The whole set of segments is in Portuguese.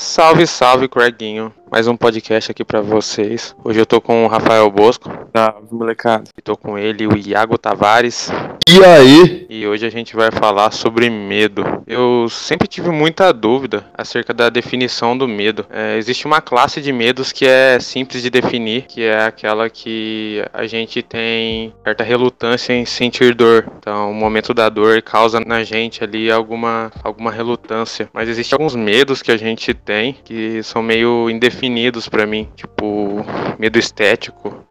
Salve, salve, Creguinho. Mais um podcast aqui pra vocês. Hoje eu tô com o Rafael Bosco. Salve, molecada. E tô com ele, o Iago Tavares. E aí? E hoje a gente vai falar sobre medo. Eu sempre tive muita dúvida acerca da definição do medo. É, existe uma classe de medos que é simples de definir, que é aquela que a gente tem certa relutância em sentir dor. Então, o momento da dor causa na gente ali alguma, alguma relutância. Mas existem alguns medos que a gente tem que são meio indefinidos para mim, tipo medo estético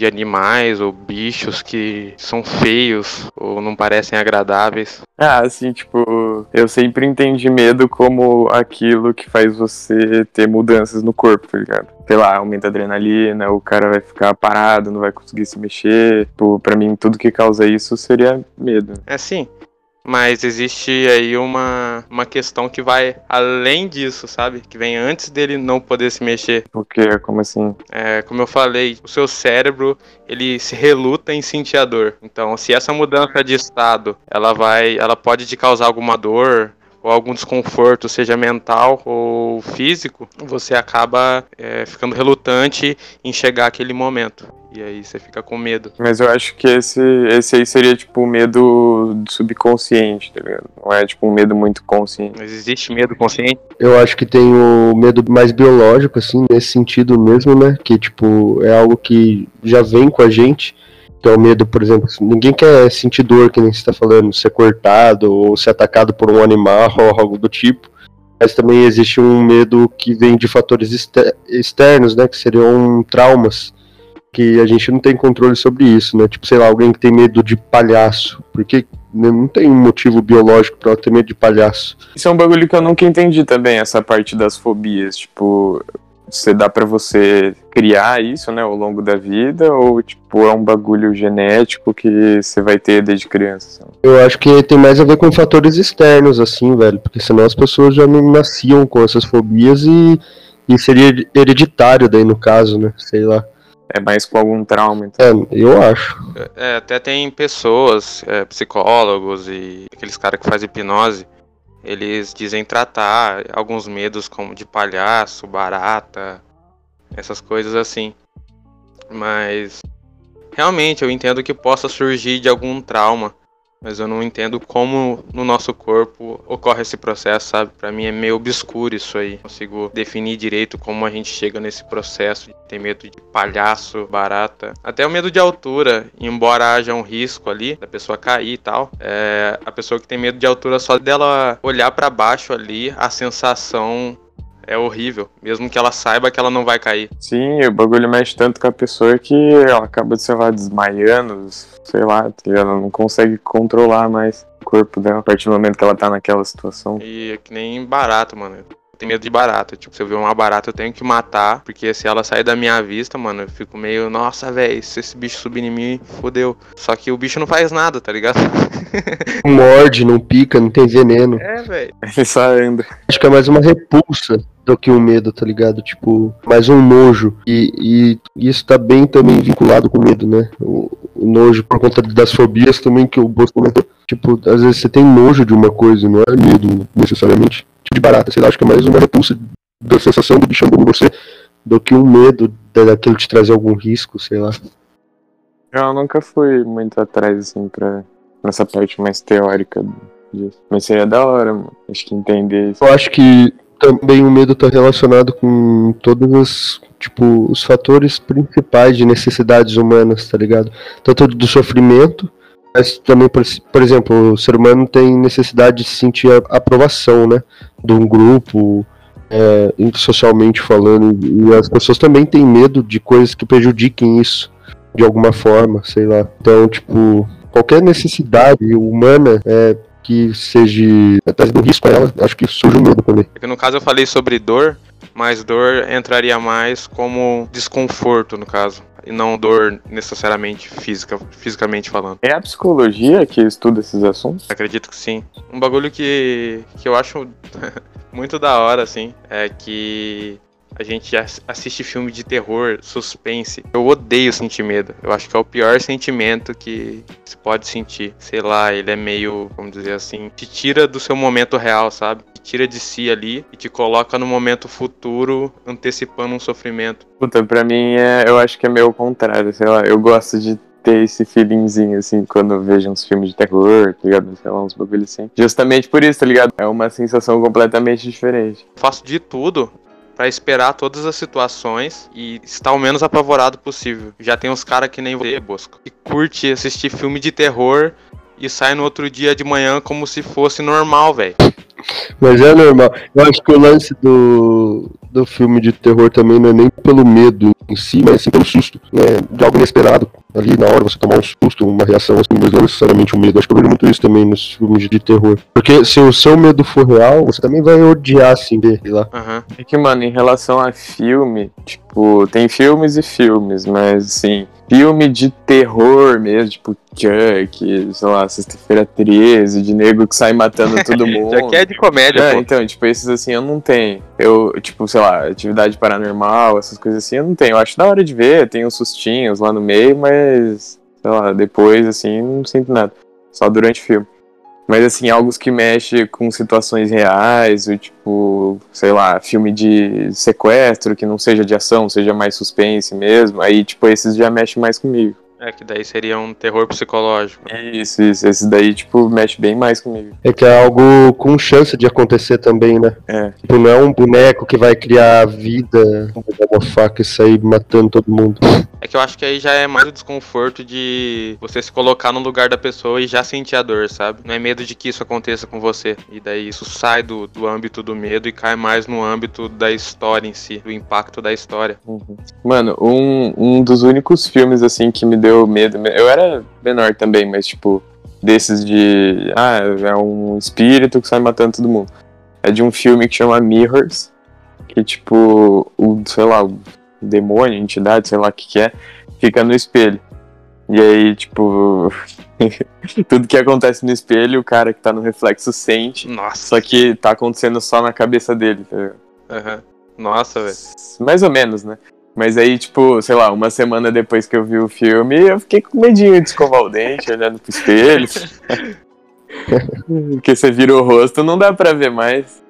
de animais ou bichos que são feios ou não parecem agradáveis. Ah, assim, tipo, eu sempre entendi medo como aquilo que faz você ter mudanças no corpo, tá ligado? Sei lá, aumenta a adrenalina, o cara vai ficar parado, não vai conseguir se mexer. Tipo, pra mim, tudo que causa isso seria medo. É sim. Mas existe aí uma, uma questão que vai além disso, sabe? Que vem antes dele não poder se mexer. O quê? Como assim? É, como eu falei, o seu cérebro, ele se reluta em sentir a dor. Então, se essa mudança de estado, ela vai, ela pode te causar alguma dor, ou algum desconforto, seja mental ou físico, você acaba é, ficando relutante em chegar aquele momento. E aí você fica com medo. Mas eu acho que esse, esse aí seria tipo o medo subconsciente, tá ligado? Não é tipo um medo muito consciente. Mas existe medo consciente? Eu acho que tem o medo mais biológico, assim, nesse sentido mesmo, né? Que, tipo, é algo que já vem com a gente. Que é o medo, por exemplo, ninguém quer sentir dor, que nem você tá falando, ser cortado ou ser atacado por um animal ou algo do tipo. Mas também existe um medo que vem de fatores externos, né? Que seriam traumas que a gente não tem controle sobre isso, né? Tipo, sei lá, alguém que tem medo de palhaço. Porque não tem um motivo biológico para ter medo de palhaço. Isso é um bagulho que eu nunca entendi também, essa parte das fobias. Tipo, você dá para você criar isso, né, ao longo da vida, ou tipo é um bagulho genético que você vai ter desde criança? Sabe? Eu acho que tem mais a ver com fatores externos, assim, velho, porque senão as pessoas já não nasciam com essas fobias e, e seria hereditário daí no caso, né, sei lá. É mais com algum trauma, então. É, eu acho. É, até tem pessoas, é, psicólogos e aqueles caras que fazem hipnose, eles dizem tratar alguns medos como de palhaço, barata, essas coisas assim. Mas realmente eu entendo que possa surgir de algum trauma mas eu não entendo como no nosso corpo ocorre esse processo, sabe? Para mim é meio obscuro isso aí. Consigo definir direito como a gente chega nesse processo de ter medo de palhaço, barata, até o medo de altura, embora haja um risco ali da pessoa cair e tal. É, a pessoa que tem medo de altura só dela olhar para baixo ali, a sensação é horrível, mesmo que ela saiba que ela não vai cair. Sim, o bagulho mexe tanto com a pessoa que ela acaba, sei lá, desmaiando, sei lá, tá ela não consegue controlar mais o corpo dela a partir do momento que ela tá naquela situação. E é que nem barato, mano tenho medo de barata. Tipo, se eu ver uma barata, eu tenho que matar. Porque se ela sair da minha vista, mano, eu fico meio, nossa, velho, se esse bicho subir em mim, fodeu. Só que o bicho não faz nada, tá ligado? Morde, não pica, não tem veneno. É, velho. Ele só anda. Acho que é mais uma repulsa do que um medo, tá ligado? Tipo, mais um nojo. E, e isso tá bem também vinculado com o medo, né? O, o nojo por conta das fobias também que o Bosco comentou. Tipo, às vezes você tem nojo de uma coisa, não é medo necessariamente de barata, sei lá, acho que é mais uma repulsa da sensação do bicho andando em você do que um medo daquilo te trazer algum risco, sei lá. Eu nunca fui muito atrás, assim, pra essa parte mais teórica disso. Mas seria da hora, mano. Acho que entender isso. Eu acho que também o medo tá relacionado com todos os, tipo, os fatores principais de necessidades humanas, tá ligado? Tanto do sofrimento, mas também, por, por exemplo, o ser humano tem necessidade de sentir a aprovação, né? De um grupo, é, socialmente falando, e as pessoas também têm medo de coisas que prejudiquem isso de alguma forma, sei lá. Então, tipo, qualquer necessidade humana é, que seja trazendo risco a ela, acho que surge o medo também. No caso eu falei sobre dor, mas dor entraria mais como desconforto, no caso e não dor necessariamente física, fisicamente falando. É a psicologia que estuda esses assuntos? Acredito que sim. Um bagulho que, que eu acho muito da hora, assim, é que a gente assiste filme de terror, suspense. Eu odeio sentir medo. Eu acho que é o pior sentimento que se pode sentir. Sei lá, ele é meio, vamos dizer assim, te tira do seu momento real, sabe? Te tira de si ali e te coloca no momento futuro, antecipando um sofrimento. Puta, pra mim é, eu acho que é meio contrário, sei lá, eu gosto de ter esse feelingzinho, assim, quando eu vejo uns filmes de terror, tá ligado? Sei lá, uns bagulho assim. Justamente por isso, tá ligado? É uma sensação completamente diferente. Faço de tudo pra esperar todas as situações e estar o menos apavorado possível. Já tem uns caras que nem você, Bosco, que curte assistir filme de terror e sai no outro dia de manhã como se fosse normal, velho. Mas é normal. Eu acho que o lance do, do filme de terror também não é nem pelo medo em si, mas sim pelo susto, né? De algo inesperado. Ali na hora você tomar um susto, uma reação assim, mas não necessariamente um medo. Acho que eu vejo muito isso também nos filmes de terror. Porque se o seu medo for real, você também vai odiar assim ver lá. Aham. É que, mano, em relação a filme, tipo, tem filmes e filmes, mas assim, filme de terror mesmo, tipo Chuck, sei lá, Sexta-feira 13, de nego que sai matando todo mundo. Já que é de comédia, É, pô. então, tipo, esses assim eu não tenho. Eu, tipo, sei lá, atividade paranormal, essas coisas assim, eu não tenho. Eu acho da hora de ver, tem uns sustinhos lá no meio, mas, sei lá, depois, assim, não sinto nada. Só durante o filme. Mas, assim, algo que mexe com situações reais, ou tipo, sei lá, filme de sequestro, que não seja de ação, seja mais suspense mesmo, aí, tipo, esses já mexem mais comigo. É que daí seria um terror psicológico. Isso, isso, esses daí, tipo, mexe bem mais comigo. É que é algo com chance de acontecer também, né? É. Tipo, não é um boneco que vai criar vida, vai dar uma faca e sair matando todo mundo. É que eu acho que aí já é mais o desconforto de você se colocar no lugar da pessoa e já sentir a dor, sabe? Não é medo de que isso aconteça com você. E daí isso sai do, do âmbito do medo e cai mais no âmbito da história em si, do impacto da história. Uhum. Mano, um, um dos únicos filmes, assim, que me deu medo. Eu era menor também, mas, tipo, desses de. Ah, é um espírito que sai matando todo mundo. É de um filme que chama Mirrors. Que, tipo, o, sei lá, demônio, entidade, sei lá o que, que é, fica no espelho. E aí, tipo. tudo que acontece no espelho, o cara que tá no reflexo sente. Nossa. Só que tá acontecendo só na cabeça dele, tá ligado? Aham. Nossa, velho. Mais ou menos, né? Mas aí, tipo, sei lá, uma semana depois que eu vi o filme, eu fiquei com medinho de escovar o dente, olhando pro espelho. Porque você vira o rosto, não dá pra ver mais.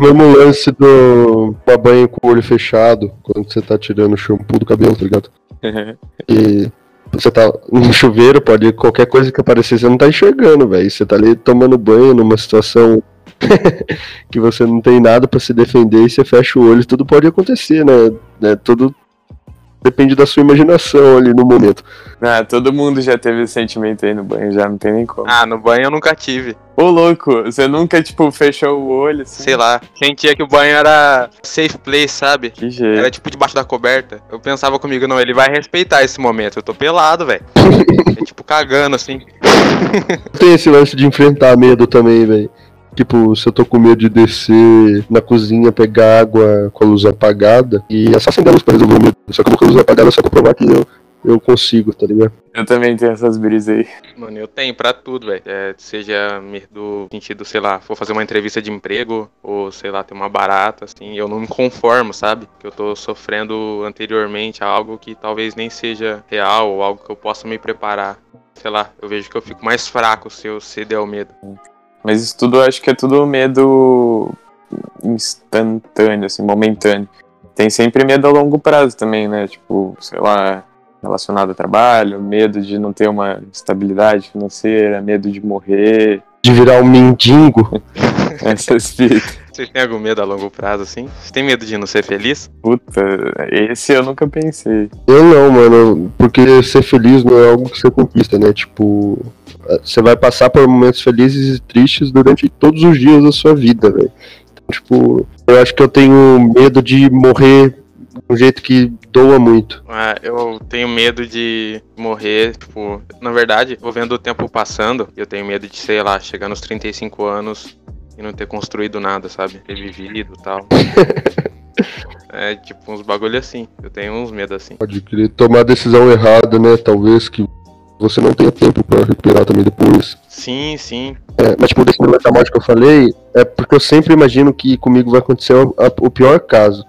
Mesmo lance do banho com o olho fechado, quando você tá tirando o shampoo do cabelo, tá ligado? E você tá no chuveiro, pode qualquer coisa que aparecer, você não tá enxergando, velho. Você tá ali tomando banho numa situação que você não tem nada pra se defender e você fecha o olho, tudo pode acontecer, né? né? Tudo depende da sua imaginação ali no momento. ah, todo mundo já teve esse sentimento aí no banho, já não tem nem como. Ah, no banho eu nunca tive. Ô, louco, você nunca, tipo, fechou o olho, assim? Sei lá. Sentia que o banho era safe place, sabe? Que jeito. Era tipo debaixo da coberta. Eu pensava comigo, não, ele vai respeitar esse momento. Eu tô pelado, velho. É tipo cagando assim. Tem esse lance de enfrentar medo também, velho. Tipo, se eu tô com medo de descer na cozinha, pegar água com a luz apagada, e é só acender a luz pra resolver o medo. Só que eu vou com a luz apagada só pra provar que eu, eu consigo, tá ligado? Eu também tenho essas brisas aí. Mano, eu tenho pra tudo, velho. É, seja medo do sentido, sei lá, vou fazer uma entrevista de emprego, ou sei lá, ter uma barata, assim, eu não me conformo, sabe? Que eu tô sofrendo anteriormente a algo que talvez nem seja real, ou algo que eu possa me preparar. Sei lá, eu vejo que eu fico mais fraco se eu ceder ao medo. Mas isso tudo, eu acho que é tudo medo instantâneo, assim, momentâneo. Tem sempre medo a longo prazo também, né? Tipo, sei lá, relacionado ao trabalho, medo de não ter uma estabilidade financeira, medo de morrer, De virar um mendigo. essas fitas. Vocês têm algum medo a longo prazo, assim? Vocês têm medo de não ser feliz? Puta, esse eu nunca pensei. Eu não, mano, porque ser feliz não é algo que você conquista, né? Tipo, você vai passar por momentos felizes e tristes durante todos os dias da sua vida, velho. Então, tipo, eu acho que eu tenho medo de morrer de um jeito que doa muito. Ah, eu tenho medo de morrer, tipo, na verdade, vou vendo o tempo passando, eu tenho medo de, sei lá, chegar nos 35 anos e não ter construído nada, sabe? Ter vivido e tal. É, tipo, uns bagulho assim. Eu tenho uns medos assim. Pode querer tomar a decisão errada, né? Talvez que você não tenha tempo pra recuperar também depois. Sim, sim. É, mas, tipo, desse morte que eu falei, é porque eu sempre imagino que comigo vai acontecer o, a- o pior caso.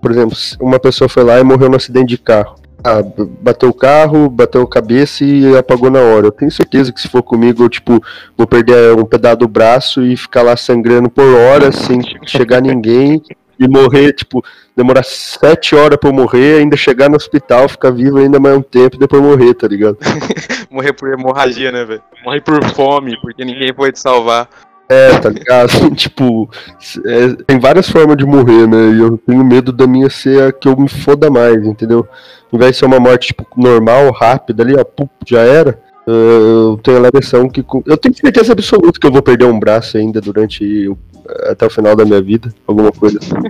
Por exemplo, uma pessoa foi lá e morreu num acidente de carro. Ah, bateu o carro, bateu a cabeça e apagou na hora. Eu tenho certeza que se for comigo, eu, tipo, vou perder um pedaço do braço e ficar lá sangrando por horas sem chegar ninguém e morrer, tipo, demorar sete horas pra eu morrer, ainda chegar no hospital, ficar vivo ainda mais um tempo e depois morrer, tá ligado? Morrer por hemorragia, né, velho? Morrer por fome, porque ninguém pode te salvar. É, tá ligado? tipo, é, tem várias formas de morrer, né? E eu tenho medo da minha ser a que eu me foda mais, entendeu? Ao invés de ser uma morte, tipo, normal, rápida ali, ó, pum, já era. Eu tenho a impressão que. Eu tenho certeza absoluta que eu vou perder um braço ainda durante. até o final da minha vida. Alguma coisa assim.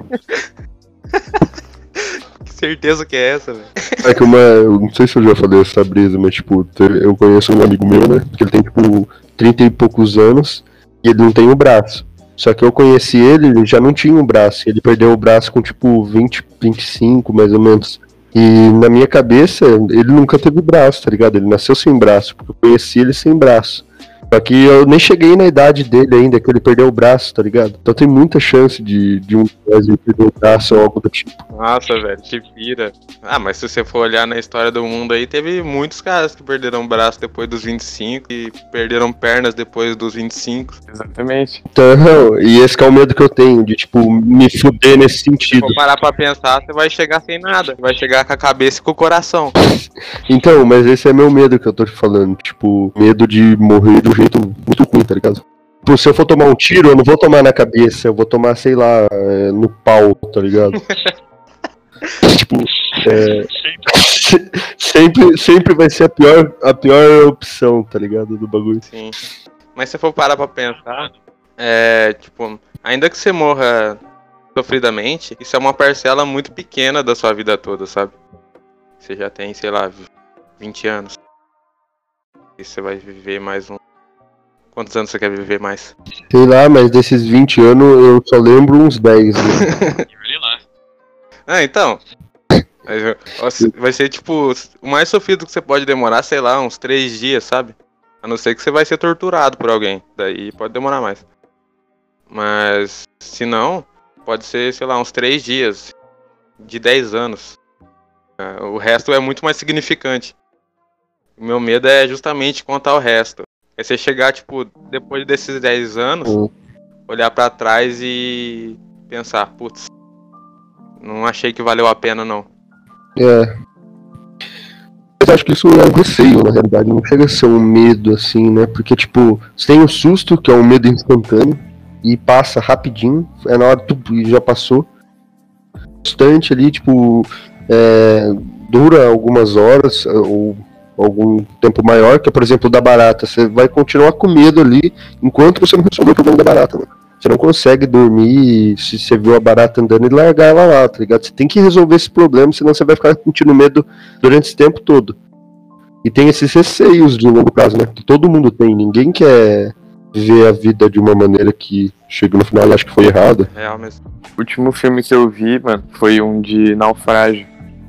que certeza que é essa, velho. É que uma. Eu não sei se eu já falei essa brisa, mas, tipo, eu conheço um amigo meu, né? Que ele tem, tipo, 30 e poucos anos e ele não tem o braço. Só que eu conheci ele, ele já não tinha o braço. Ele perdeu o braço com tipo 20, 25 mais ou menos. E na minha cabeça, ele nunca teve braço, tá ligado? Ele nasceu sem braço, porque eu conheci ele sem braço. Só que eu nem cheguei na idade dele ainda, que ele perdeu o braço, tá ligado? Então tem muita chance de, de um Wesley perder o braço ou algo do tipo. Nossa, velho, que vira. Ah, mas se você for olhar na história do mundo aí, teve muitos caras que perderam braço depois dos 25 e perderam pernas depois dos 25. Exatamente. Então, e esse é o medo que eu tenho, de, tipo, me fuder nesse sentido. Se for parar pra pensar, você vai chegar sem nada. Vai chegar com a cabeça e com o coração. então, mas esse é meu medo que eu tô te falando. Tipo, medo de morrer do jeito muito ruim, tá ligado? Tipo, se eu for tomar um tiro, eu não vou tomar na cabeça, eu vou tomar, sei lá, é, no pau, tá ligado? tipo, é, sempre, sempre vai ser a pior, a pior opção, tá ligado? Do bagulho. Sim. Mas se for parar pra pensar, é, tipo, ainda que você morra sofridamente, isso é uma parcela muito pequena da sua vida toda, sabe? Você já tem, sei lá, 20 anos. E você vai viver mais um Quantos anos você quer viver mais? Sei lá, mas desses 20 anos eu só lembro uns 10. Né? ah, então. Vai ser tipo, o mais sofrido que você pode demorar, sei lá, uns 3 dias, sabe? A não ser que você vai ser torturado por alguém. Daí pode demorar mais. Mas se não, pode ser, sei lá, uns 3 dias. De 10 anos. É, o resto é muito mais significante. O meu medo é justamente contar o resto. É você chegar, tipo, depois desses 10 anos, uhum. olhar para trás e pensar, putz, não achei que valeu a pena, não. É. Eu acho que isso é um receio, na realidade, não chega a ser um medo, assim, né? Porque, tipo, você tem o um susto, que é um medo instantâneo, e passa rapidinho, é na hora que já passou. Bastante ali, tipo, é, dura algumas horas, ou algum tempo maior, que é, por exemplo, da barata. Você vai continuar com medo ali enquanto você não resolver o problema da barata. Né? Você não consegue dormir se você viu a barata andando e largar ela lá, tá ligado? Você tem que resolver esse problema, senão você vai ficar sentindo medo durante esse tempo todo. E tem esses receios de longo prazo, né? Que todo mundo tem. Ninguém quer ver a vida de uma maneira que chega no final e acha que foi errada. Real mesmo. O último filme que eu vi, mano, foi um de naufrágio.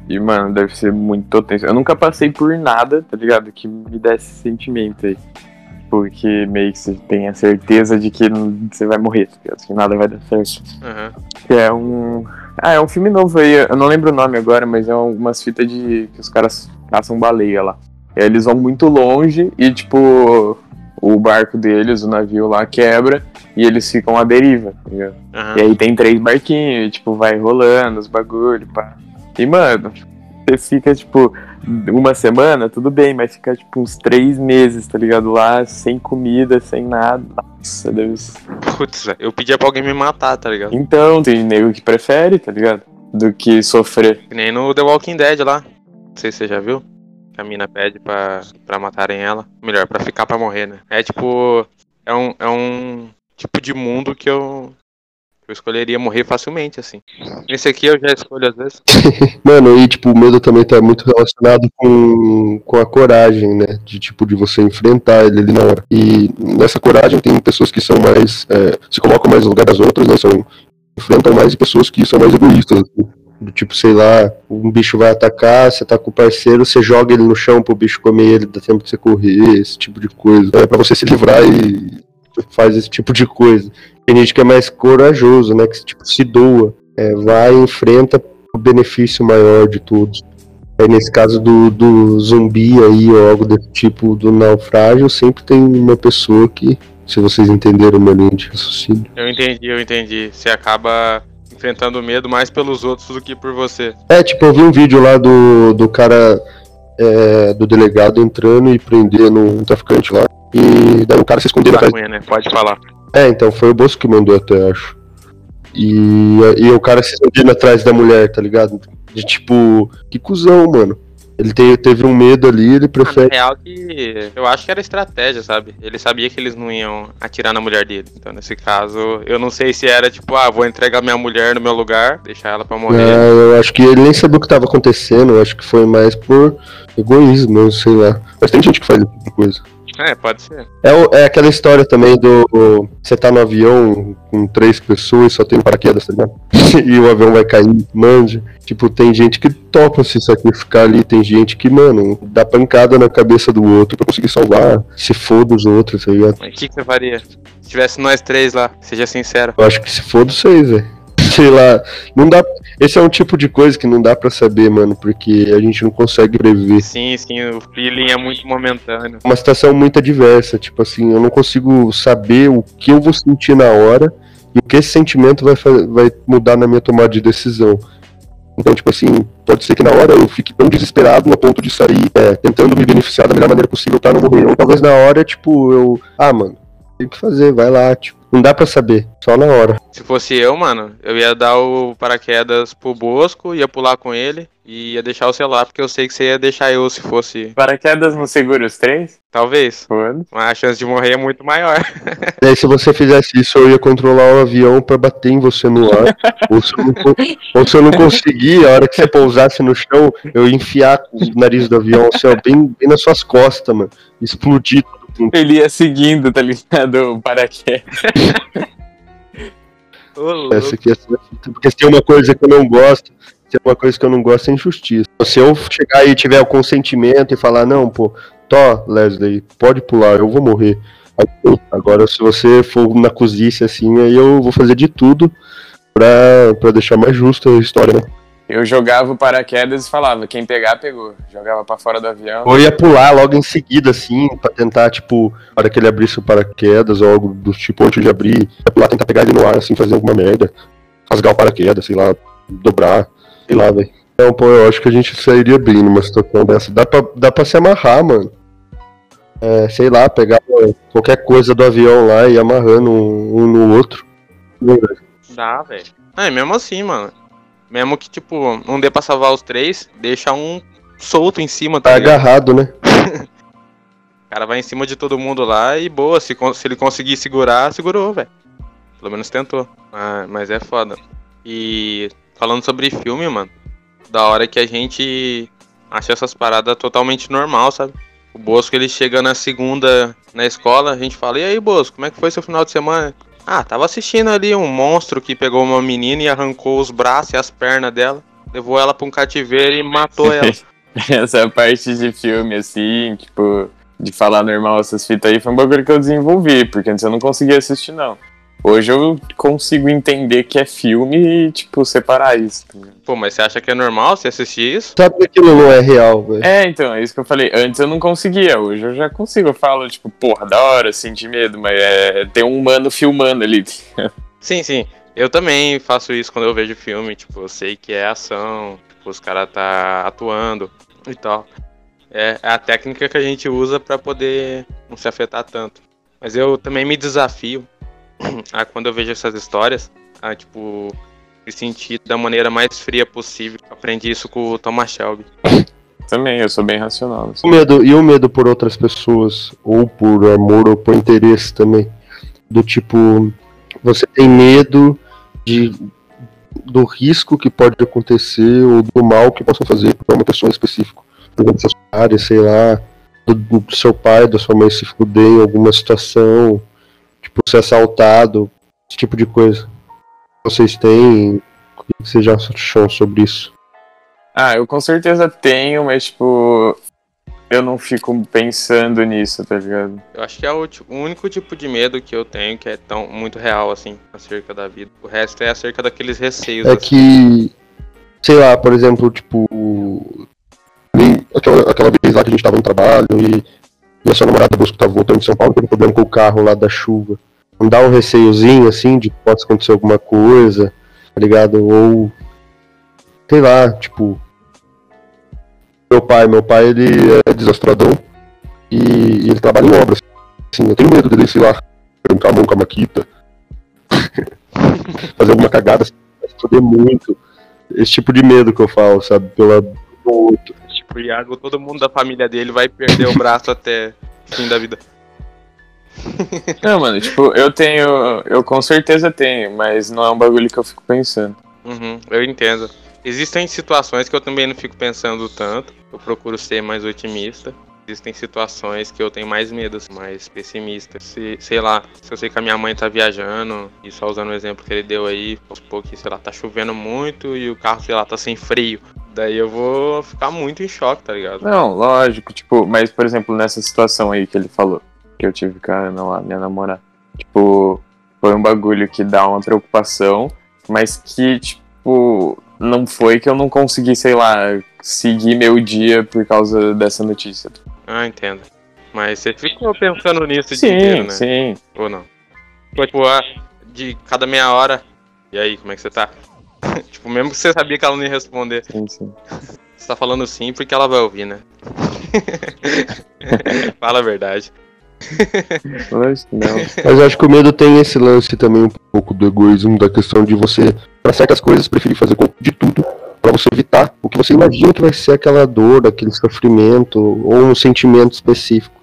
E, mano, deve ser muito tenso. Eu nunca passei por nada, tá ligado? Que me desse esse sentimento aí. Porque meio que você tem a certeza de que você vai morrer, tá ligado? Que nada vai dar certo. Uhum. Que é um. Ah, é um filme novo aí. Eu não lembro o nome agora, mas é algumas fitas de. que os caras caçam baleia lá. E aí eles vão muito longe e, tipo, o barco deles, o navio lá, quebra e eles ficam à deriva, tá ligado? Uhum. E aí tem três barquinhos, e, tipo, vai rolando os bagulho, pá. E, mano, você fica, tipo, uma semana, tudo bem, mas fica, tipo, uns três meses, tá ligado? Lá, sem comida, sem nada. Nossa, Deus. Putz, eu pedia pra alguém me matar, tá ligado? Então, tem nego que prefere, tá ligado? Do que sofrer. Que nem no The Walking Dead lá. Não sei se você já viu. A mina pede pra, pra matarem ela. Melhor, pra ficar pra morrer, né? É tipo. É um, é um tipo de mundo que eu, eu escolheria morrer facilmente, assim. Esse aqui eu já escolho às vezes. Mano, e tipo, o medo também tá muito relacionado com, com a coragem, né? De tipo, de você enfrentar ele ali na hora. E nessa coragem tem pessoas que são mais. É, se colocam mais no lugar das outras, né? São, enfrentam mais pessoas que são mais egoístas. Assim. Do tipo, sei lá, um bicho vai atacar, você tá com o parceiro, você joga ele no chão pro bicho comer ele, dá tempo de você correr, esse tipo de coisa. É pra você se livrar e faz esse tipo de coisa. Tem gente que é mais corajoso, né? Que tipo, se doa, é, vai e enfrenta o benefício maior de todos. Aí nesse caso do, do zumbi aí ou algo desse tipo do naufrágio, sempre tem uma pessoa que, se vocês entenderam o meu linha de raciocínio. Eu entendi, eu entendi. Você acaba enfrentando o medo mais pelos outros do que por você. É, tipo, eu vi um vídeo lá do, do cara, é, do delegado entrando e prendendo um traficante lá. E daí o cara se escondendo atrás. Né? Pode falar. É, então foi o Bosco que mandou até, acho. E, e o cara se escondendo atrás da mulher, tá ligado? De tipo, que cuzão, mano. Ele te- teve um medo ali, ele Ah, na prefere. real que eu acho que era estratégia, sabe? Ele sabia que eles não iam atirar na mulher dele. Então, nesse caso, eu não sei se era tipo, ah, vou entregar minha mulher no meu lugar, deixar ela pra morrer. Ah, eu acho que ele nem sabia o que tava acontecendo, eu acho que foi mais por egoísmo, eu sei lá. Mas tem gente que faz esse tipo de coisa. É, pode ser. É, o- é aquela história também do. Você tá no avião com três pessoas e só tem um paraquedas, tá ligado? e o avião vai cair, manja. Tipo, tem gente que topa se sacrificar ali, tem gente que, mano, dá pancada na cabeça do outro pra conseguir salvar. Se foda os outros, tá ligado? Mas o que, que você faria? Se tivesse nós três lá, seja sincero. Eu acho que se foda vocês, velho. Sei lá, não dá. Esse é um tipo de coisa que não dá pra saber, mano, porque a gente não consegue prever. Sim, sim, o feeling é muito momentâneo. uma situação muito adversa. Tipo assim, eu não consigo saber o que eu vou sentir na hora e o que esse sentimento vai, vai mudar na minha tomada de decisão. Então, tipo assim, pode ser que na hora eu fique tão desesperado a ponto de sair é, tentando me beneficiar da melhor maneira possível pra não morrer. Ou talvez na hora, tipo, eu. Ah, mano, tem que fazer, vai lá, tipo. Não dá pra saber, só na hora. Se fosse eu, mano, eu ia dar o paraquedas pro Bosco, ia pular com ele e ia deixar o celular, porque eu sei que você ia deixar eu se fosse. Paraquedas não segura os três? Talvez. Mas a chance de morrer é muito maior. E aí, se você fizesse isso, eu ia controlar o avião pra bater em você no ar. ou, se eu não, ou se eu não conseguir, a hora que você pousasse no chão, eu ia enfiar o nariz do avião assim, ó, bem, bem nas suas costas, mano. Explodir tudo. Ele ia seguindo, tá ligado? O paraquedas. Louco. Essa aqui é porque se tem uma coisa que eu não gosto, se tem uma coisa que eu não gosto é injustiça. Se eu chegar e tiver o consentimento e falar, não, pô, Tó, Leslie, pode pular, eu vou morrer. Agora, se você for na cozice assim, aí eu vou fazer de tudo pra, pra deixar mais justa a história, né? Eu jogava o paraquedas e falava, quem pegar, pegou. Jogava pra fora do avião. Ou ia pular logo em seguida, assim, pra tentar, tipo, na hora que ele abrisse o paraquedas ou algo do tipo, antes de abrir, ia pular, tentar pegar ele no ar, assim, fazer alguma merda. Rasgar o paraquedas, sei lá, dobrar, sei lá, velho. Então, pô, eu acho que a gente sairia bem numa situação dessa. Dá pra, dá pra se amarrar, mano. É, sei lá, pegar qualquer coisa do avião lá e ir amarrando um, um no outro. Dá, velho. É, mesmo assim, mano. Mesmo que, tipo, não dê pra salvar os três, deixa um solto em cima, tá Tá agarrado, né? O cara vai em cima de todo mundo lá e boa, se, se ele conseguir segurar, segurou, velho. Pelo menos tentou. Ah, mas é foda. E falando sobre filme, mano, da hora que a gente acha essas paradas totalmente normal, sabe? O Bosco ele chega na segunda na escola, a gente fala, e aí, Bosco, como é que foi seu final de semana? Ah, tava assistindo ali um monstro que pegou uma menina e arrancou os braços e as pernas dela, levou ela pra um cativeiro e matou ela. Essa parte de filme, assim, tipo, de falar normal essas fitas aí, foi um bagulho que eu desenvolvi, porque antes eu não conseguia assistir, não. Hoje eu consigo entender que é filme e, tipo, separar isso. tá? Pô, mas você acha que é normal você assistir isso? Sabe que aquilo não é real, velho. É, então, é isso que eu falei. Antes eu não conseguia, hoje eu já consigo. Eu falo, tipo, porra, da hora, sentir medo, mas é ter um humano filmando ali. Sim, sim. Eu também faço isso quando eu vejo filme, tipo, eu sei que é ação, tipo, os caras tá atuando e tal. É a técnica que a gente usa pra poder não se afetar tanto. Mas eu também me desafio a quando eu vejo essas histórias, a tipo me sentir da maneira mais fria possível. Aprendi isso com o Thomas Shelby. Também, eu sou bem racional. assim. O medo, e o medo por outras pessoas, ou por amor, ou por interesse também. Do tipo, você tem medo de, do risco que pode acontecer, ou do mal que possam fazer para uma pessoa em específico. Por exemplo, seus pais, sei lá, do, do seu pai, da sua mãe se fuder em alguma situação, tipo, ser assaltado, esse tipo de coisa. Vocês têm. O que vocês já acham sobre isso? Ah, eu com certeza tenho, mas, tipo, eu não fico pensando nisso, tá ligado? Eu acho que é o, o único tipo de medo que eu tenho que é tão muito real assim acerca da vida. O resto é acerca daqueles receios. É assim. que, sei lá, por exemplo, tipo, aquela, aquela vez lá que a gente tava no trabalho e, e a sua namorada busca tava voltando de São Paulo, teve problema com o carro lá da chuva. Não dá um receiozinho assim de possa acontecer alguma coisa, tá ligado? Ou. Sei lá, tipo. Meu pai, meu pai ele é desastradão e, e ele trabalha em obras. Assim, eu tenho medo dele, sei lá, arrancar a mão com a maquita, fazer alguma cagada, assim, foder muito. Esse tipo de medo que eu falo, sabe? Pela outro. Tipo, o Iago, todo mundo da família dele vai perder o braço até o fim da vida. Não, mano, tipo, eu tenho. Eu com certeza tenho, mas não é um bagulho que eu fico pensando. Uhum, eu entendo. Existem situações que eu também não fico pensando tanto. Eu procuro ser mais otimista. Existem situações que eu tenho mais medo, mais pessimista. Se, sei lá, se eu sei que a minha mãe tá viajando, e só usando o exemplo que ele deu aí, vamos supor que, sei lá, tá chovendo muito e o carro, sei lá, tá sem freio. Daí eu vou ficar muito em choque, tá ligado? Não, lógico, tipo, mas por exemplo, nessa situação aí que ele falou, que eu tive com a Ana lá, minha namorada, tipo, foi um bagulho que dá uma preocupação, mas que, tipo, não foi que eu não consegui, sei lá, seguir meu dia por causa dessa notícia. Ah, entendo. Mas você ficou pensando nisso o sim, dia inteiro, né? Sim, Ou não? Tipo, ah, de cada meia hora. E aí, como é que você tá? tipo, mesmo que você sabia que ela não ia responder. sim, sim. Você tá falando sim porque ela vai ouvir, né? Fala a verdade. Que não. Mas eu acho que o medo tem esse lance também um pouco do egoísmo, da questão de você, para certas coisas, preferir fazer de tudo para você evitar o que você imagina que vai ser aquela dor, aquele sofrimento ou um sentimento específico.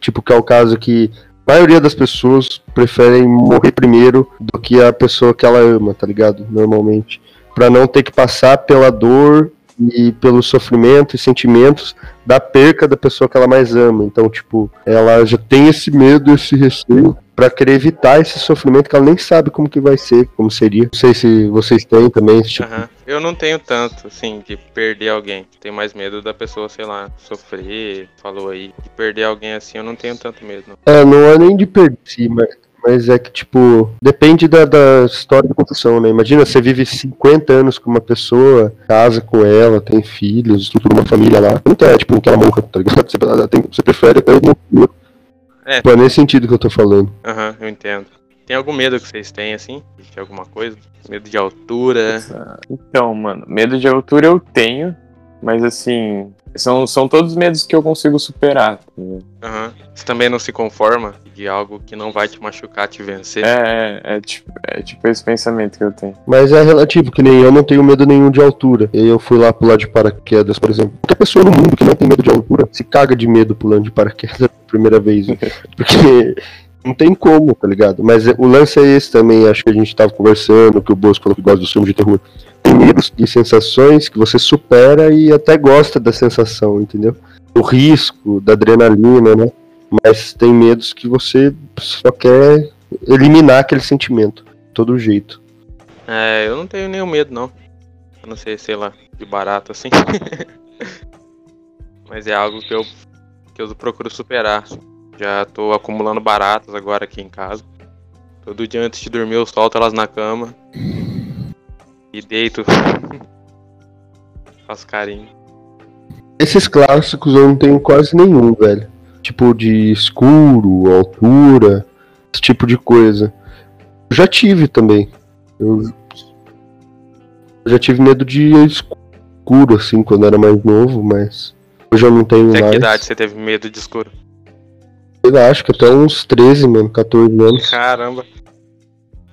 Tipo, que é o caso que a maioria das pessoas preferem morrer primeiro do que a pessoa que ela ama, tá ligado? Normalmente. Pra não ter que passar pela dor e pelo sofrimento e sentimentos da perca da pessoa que ela mais ama. Então, tipo, ela já tem esse medo, esse receio pra querer evitar esse sofrimento que ela nem sabe como que vai ser, como seria. Não sei se vocês têm também tipo. Aham. Eu não tenho tanto, assim, de perder alguém. Tenho mais medo da pessoa, sei lá, sofrer, falou aí. De perder alguém assim, eu não tenho tanto medo, não. É, não é nem de perder, mas, mas é que, tipo, depende da, da história da construção, né? Imagina, você vive 50 anos com uma pessoa, casa com ela, tem filhos, estrutura uma família lá. Não quer, tipo, que ela morra, tá ligado? Você, ela tem- você prefere até o É. Pô, é nesse sentido que eu tô falando. Aham, eu entendo. Tem algum medo que vocês têm, assim? De alguma coisa? Medo de altura? Então, mano, medo de altura eu tenho, mas assim, são, são todos medos que eu consigo superar. ligado? Aham. Você também não se conforma de algo que não vai te machucar, te vencer? É, é, é, tipo, é tipo esse pensamento que eu tenho. Mas é relativo, que nem eu não tenho medo nenhum de altura. E eu fui lá pular de paraquedas, por exemplo. Qualquer pessoa no mundo que não tem medo de altura se caga de medo pulando de paraquedas a primeira vez. né? Porque não tem como, tá ligado? Mas o lance é esse também, acho que a gente tava conversando, que o Bosco falou que gosta dos filmes de terror. Tem medos e sensações que você supera e até gosta da sensação, entendeu? O risco, da adrenalina, né? Mas tem medos que você só quer eliminar aquele sentimento, de todo jeito. É, eu não tenho nenhum medo, não. Eu não sei, sei lá, de barato assim. Mas é algo que eu, que eu procuro superar. Já tô acumulando baratas agora aqui em casa. Todo dia antes de dormir eu solto elas na cama. E deito. Faço carinho. Esses clássicos eu não tenho quase nenhum, velho. Tipo de escuro, altura, esse tipo de coisa. Eu já tive também. Eu eu já tive medo de escuro, assim, quando era mais novo, mas hoje eu não tenho Até mais. que idade você teve medo de escuro? Lá, acho que até uns 13, mano, 14 anos. Caramba.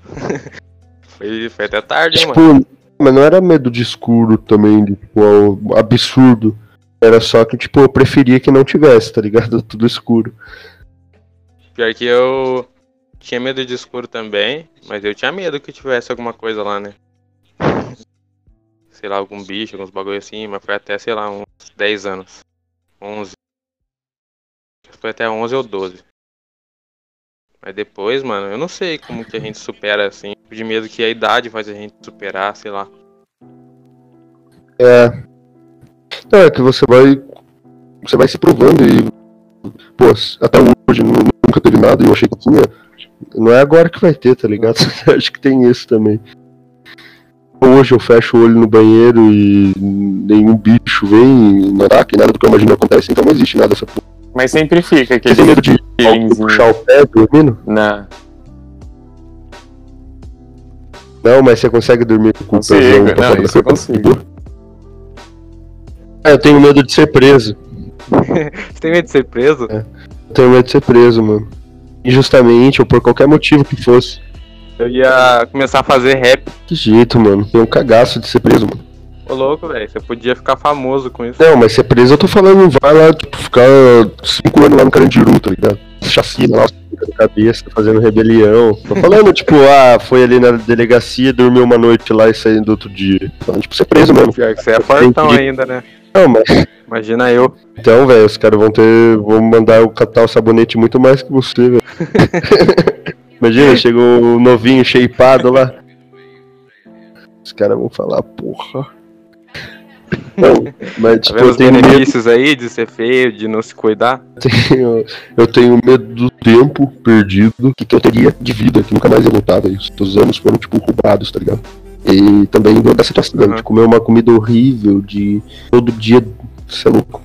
foi, foi até tarde, hein, mano. Mas não era medo de escuro também, de, tipo, ao- absurdo. Era só que, tipo, eu preferia que não tivesse, tá ligado? Tudo escuro. Pior que eu tinha medo de escuro também, mas eu tinha medo que tivesse alguma coisa lá, né? Sei lá, algum bicho, alguns bagulho assim, mas foi até, sei lá, uns 10 anos. 11. Foi até 11 ou 12. Mas depois, mano, eu não sei como que a gente supera assim. De medo que a idade faz a gente superar, sei lá. Não, é que você vai. Você vai se provando e. Pô, até hoje nu- nunca teve nada e eu achei que tinha. Não é agora que vai ter, tá ligado? Acho que tem isso também. hoje eu fecho o olho no banheiro e nenhum bicho vem, não ataca, nada do que eu imagino acontece, então não existe nada dessa porra. Mas sempre fica Você aquele tem medo de feelingzinho. puxar o pé dormindo? Não. Não, mas você consegue dormir com o pra não, da isso eu consigo. Ah, eu tenho medo de ser preso. Você tem medo de ser preso? Eu tenho medo de ser preso, mano. Injustamente ou por qualquer motivo que fosse. Eu ia começar a fazer rap. Que jeito, mano. Tenho um cagaço de ser preso, mano. Ô louco, velho. Você podia ficar famoso com isso. Não, mas ser preso eu tô falando, vai lá, tipo, ficar cinco anos lá no Carandiru, tá ligado? Chacina lá, cabeça, fazendo rebelião. Tô falando, tipo, ah, foi ali na delegacia, dormiu uma noite lá e saiu do outro dia. Falando, tipo, ser preso mesmo. Pior que você é fortão Entendi. ainda, né? Não, mas Imagina eu. então, velho, os caras vão ter. vão mandar eu catar o sabonete muito mais que você, velho. Imagina, chega um novinho shapeado lá. Os caras vão falar, porra. Não, mas Tá tipo, eu os tenho medo benefícios aí de ser feio, de não se cuidar? tenho, eu tenho medo do tempo perdido que, que eu teria de vida, que nunca mais ia voltar, velho. Os anos foram, tipo, roubados, tá ligado? E também da situação, Uhum. de comer uma comida horrível, de todo dia ser louco.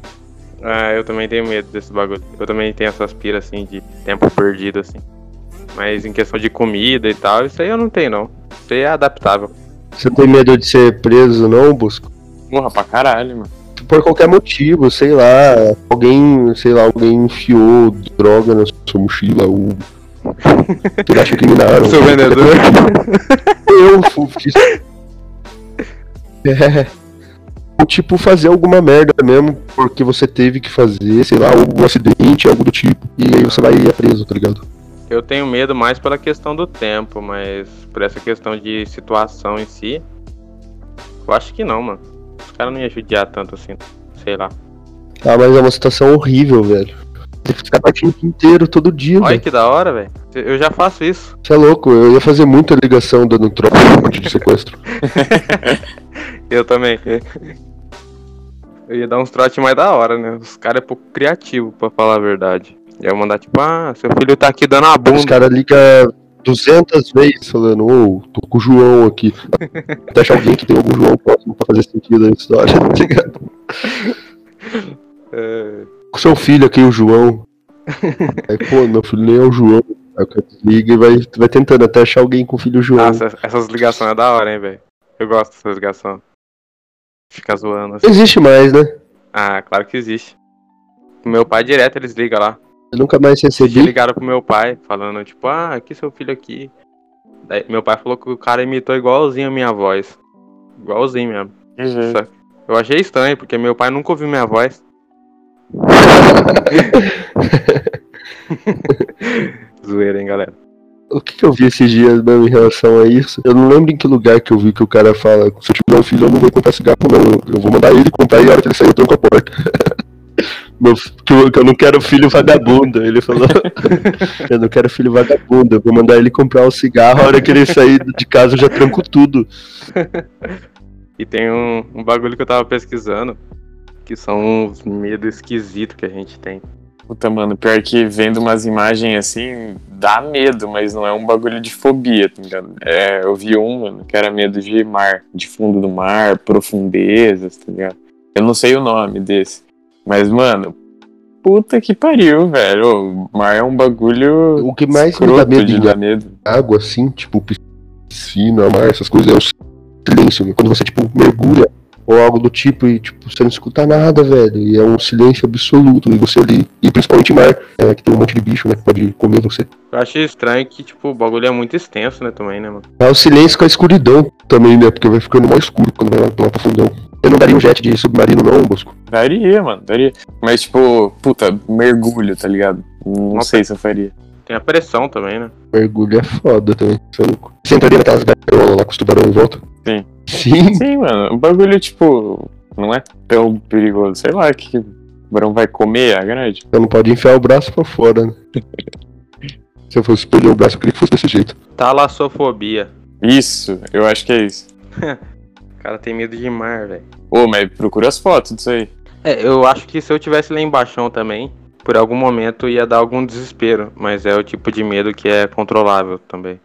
Ah, eu também tenho medo desse bagulho. Eu também tenho essas piras assim de tempo perdido, assim. Mas em questão de comida e tal, isso aí eu não tenho, não. Isso aí é adaptável. Você tem medo de ser preso, não, Busco? Porra, pra caralho, mano. Por qualquer motivo, sei lá, alguém, sei lá, alguém enfiou droga na sua mochila, ou. Você acha incriminaram. Seu vendedor. Eu fiz. É. Ou tipo, fazer alguma merda mesmo, porque você teve que fazer, sei lá, algum acidente, algo do tipo. E aí você vai ir preso, tá ligado? Eu tenho medo mais pela questão do tempo, mas por essa questão de situação em si, eu acho que não, mano. Os caras não iam judiar tanto assim, sei lá. Ah, mas é uma situação horrível, velho. Você ficar partindo o dia inteiro, todo dia, Olha velho. que da hora, velho. Eu já faço isso. Você é louco, eu ia fazer muita ligação dando troca de sequestro. Eu também. Eu ia dar uns trotes mais da hora, né? Os caras é pouco criativo, pra falar a verdade. Eu ia mandar tipo, ah, seu filho tá aqui dando a Os bunda. caras ligam 200 vezes falando, ô, tô com o João aqui. Até achar alguém que tem algum João próximo pra fazer sentido na história, tá ligado? É, Com seu filho aqui, o João. Aí, pô, meu filho nem é o João. Aí o cara desliga e vai, vai tentando até achar alguém com o filho João. Nossa, essas ligações é da hora, hein, velho. Eu gosto dessas ligações. Fica zoando assim. Não existe mais, né? Ah, claro que existe. Meu pai direto eles ligam lá. Eu nunca mais recebi. ligaram pro meu pai, falando, tipo, ah, aqui seu filho aqui. Daí, meu pai falou que o cara imitou igualzinho a minha voz. Igualzinho mesmo. Só- Eu achei estranho, porque meu pai nunca ouviu minha voz. Zoeira, hein, galera. O que, que eu vi esses dias mesmo em relação a isso? Eu não lembro em que lugar que eu vi que o cara fala: se eu tiver um filho, eu não vou comprar cigarro, não. Eu- Eu vou mandar ele comprar e a hora que ele sair, eu tranco a porta. Meu que, eu, que eu não quero filho vagabundo. Ele falou: Eu não quero filho vagabundo. Eu vou mandar ele comprar um cigarro, a hora que ele sair de casa, eu já tranco tudo. E tem um, um bagulho que eu tava pesquisando, que são uns medos esquisitos que a gente tem. Puta, mano, pior que vendo umas imagens assim, dá medo, mas não é um bagulho de fobia, tá ligado? É, eu vi um, mano, que era medo de mar, de fundo do mar, profundezas, tá ligado? Eu não sei o nome desse. Mas, mano, puta que pariu, velho. O mar é um bagulho. O que mais me dá medo de dar medo. água, assim, tipo piscina, mar, essas coisas, é o silêncio. Quando você, tipo, mergulha ou algo do tipo e, tipo, você não escuta nada, velho. E é um silêncio absoluto. E você ali, e principalmente mar, é, que tem um monte de bicho, né, que pode comer você. Eu acho estranho que, tipo, o bagulho é muito extenso, né, também, né, mano? É o silêncio com a escuridão também, né, porque vai ficando mais escuro quando vai lá, lá pro fundão. Eu não daria um jet de submarino, não, Bosco. Daria, mano, daria. Mas, tipo, puta, mergulho, tá ligado? Não Nossa. sei se eu faria. Tem a pressão também, né? Mergulho é foda também, você é louco. Você entraria naquelas gaiolas lá com os tubarões em volta? Sim. Sim? Sim, mano, o bagulho, tipo, não é tão perigoso. Sei lá, que o barão vai comer a grade. Você não pode enfiar o braço pra fora, né? Se eu fosse perder o braço, eu queria que fosse desse jeito. Talassofobia. Isso, eu acho que é isso. O cara tem medo de mar, velho. Ô, mas procura as fotos disso aí. É, eu acho que se eu tivesse lá embaixo também, por algum momento ia dar algum desespero. Mas é o tipo de medo que é controlável também.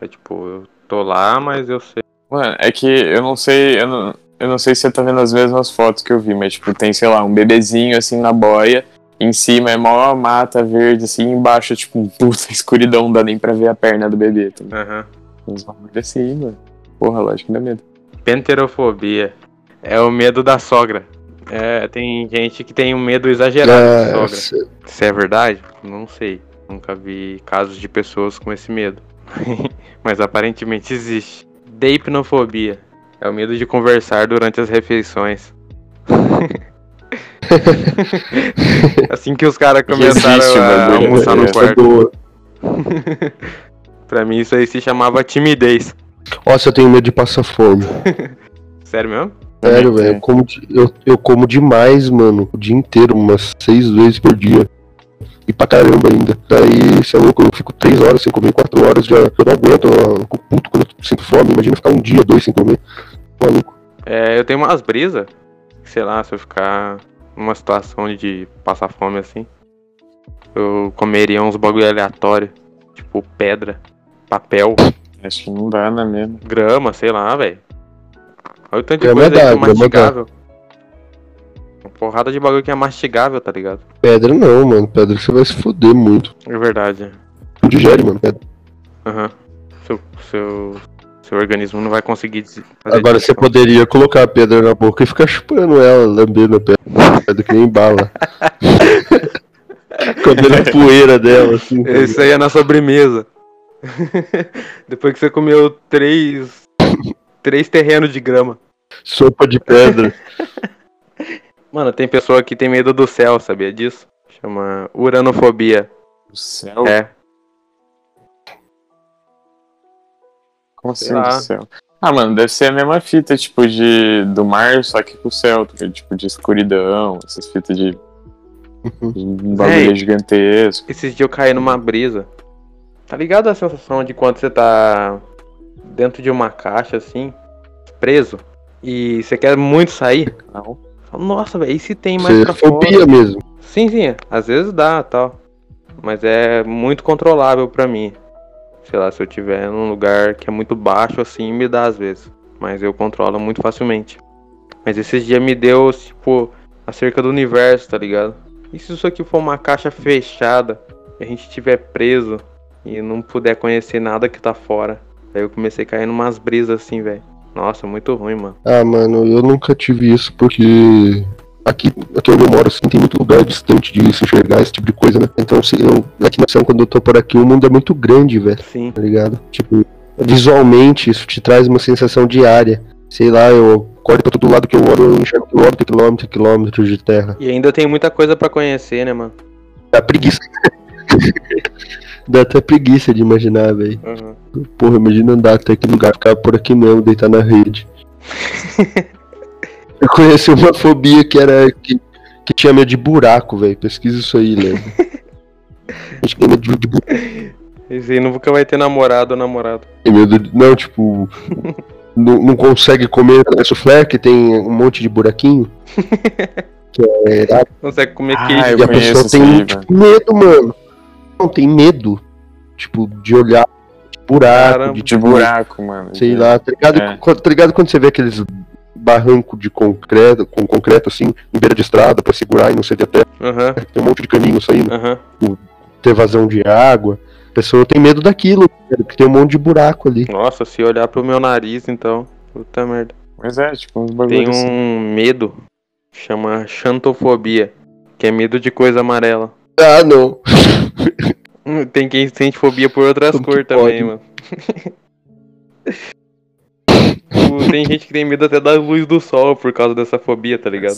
É tipo, eu tô lá, mas eu sei Mano, é que eu não sei, eu não, eu não sei se você tá vendo as mesmas fotos que eu vi, mas tipo, tem, sei lá, um bebezinho assim na boia, em cima é mó mata verde, assim, embaixo, tipo, um puta escuridão, não dá nem pra ver a perna do bebê. Tá? Aham. Uns bagulho assim, mano. Porra, lógico que dá medo. Penterofobia. É o medo da sogra. É, tem gente que tem um medo exagerado de sogra. Nossa, Se é verdade, não sei. Nunca vi casos de pessoas com esse medo. Mas aparentemente existe. Deipnofobia. É o medo de conversar durante as refeições. assim que os caras começaram existe o a almoçar no é. essa quarto. boa. pra mim isso aí se chamava timidez. Nossa, eu tenho medo de passar fome. Sério mesmo? Sério, velho. Eu como, de- eu, eu como demais, mano. O dia inteiro, umas seis vezes por dia. E pra caramba ainda. Daí, você é louco, eu fico três horas sem comer, quatro horas já. Eu não aguento, eu fico puto quando eu sinto fome. Imagina ficar um dia, dois sem comer. Maluco. É, eu tenho umas brisas. Sei lá, se eu ficar numa situação de passar fome assim, eu comeria uns bagulho aleatório. Tipo pedra, papel, Acho que não dá, né, mesmo? grama, sei lá, velho. Olha o tanto de Grama coisa aí que é mastigável. Uma porrada de bagulho que é mastigável, tá ligado? Pedra não, mano. Pedra você vai se fuder muito. É verdade. Não digere, mano. Pedra. Aham. Seu, seu, seu organismo não vai conseguir Agora você poderia colocar a pedra na boca e ficar chupando ela, lambendo a pedra. Pedra que nem bala. Comendo a poeira dela, assim. Isso aí é na sobremesa. Depois que você comeu três. três terrenos de grama. Sopa de pedra. Mano, tem pessoa que tem medo do céu, sabia disso? Chama uranofobia. O céu? É. Como assim do céu? Ah, mano, deve ser a mesma fita, tipo, de, do mar, só que com o céu, tá tipo, de escuridão, essas fitas de, de um bagulho Véi. gigantesco. Esses dias eu caí numa brisa. Tá ligado a sensação de quando você tá dentro de uma caixa assim, preso, e você quer muito sair? Não. Nossa, velho, e se tem mais Você pra fobia fora? mesmo. Sim, sim, às vezes dá tal. Mas é muito controlável pra mim. Sei lá, se eu tiver num lugar que é muito baixo assim, me dá às vezes. Mas eu controlo muito facilmente. Mas esses dias me deu, tipo, acerca do universo, tá ligado? E se isso aqui for uma caixa fechada e a gente estiver preso e não puder conhecer nada que tá fora? Aí eu comecei a cair numas brisas assim, velho. Nossa, muito ruim, mano. Ah, mano, eu nunca tive isso porque aqui, aqui onde eu moro, assim, tem muito lugar distante de se enxergar esse tipo de coisa, né? Então, se eu, aqui na ação, quando eu tô por aqui, o mundo é muito grande, velho, Sim. tá ligado? Tipo, visualmente, isso te traz uma sensação diária. Sei lá, eu acordo pra todo lado que eu olho, eu enxergo quilômetro, quilômetro, quilômetros de terra. E ainda tem muita coisa pra conhecer, né, mano? Dá preguiça. Dá até preguiça de imaginar, velho. Uhum. Porra, imagina andar até aquele lugar, ficar por aqui mesmo, deitar na rede. Eu conheci uma fobia que era. que, que tinha medo de buraco, velho. Pesquisa isso aí, Léo. Acho que é medo de, buraco. Esse aí nunca vai ter namorado ou namorado. Tem medo de- Não, tipo. não, não consegue comer soufflé, que tem um monte de buraquinho. Que é. Consegue comer Ah, queijo. E a pessoa tem aí, tipo, medo, mano. Não, tem medo. Tipo, de olhar de buraco, Caramba. de tipo, buraco, mano. Sei de- lá, tá ligado? É. Tá ligado quando você vê aqueles barranco de concreto, com concreto assim, em beira de estrada pra segurar e não ceder até. Aham, Tem um monte de caninho saindo, aham. ter vazão de água. A pessoa tem medo daquilo, porque tem um monte de buraco ali. Nossa, se olhar pro meu nariz, então. Puta merda. Mas é, tipo, uns Tem assim. um medo, chama xantofobia, que é medo de coisa amarela. Ah, não. Tem quem sente fobia por outras cores também, pode? mano. Tem gente que tem medo até da luz do sol por causa dessa fobia, tá ligado?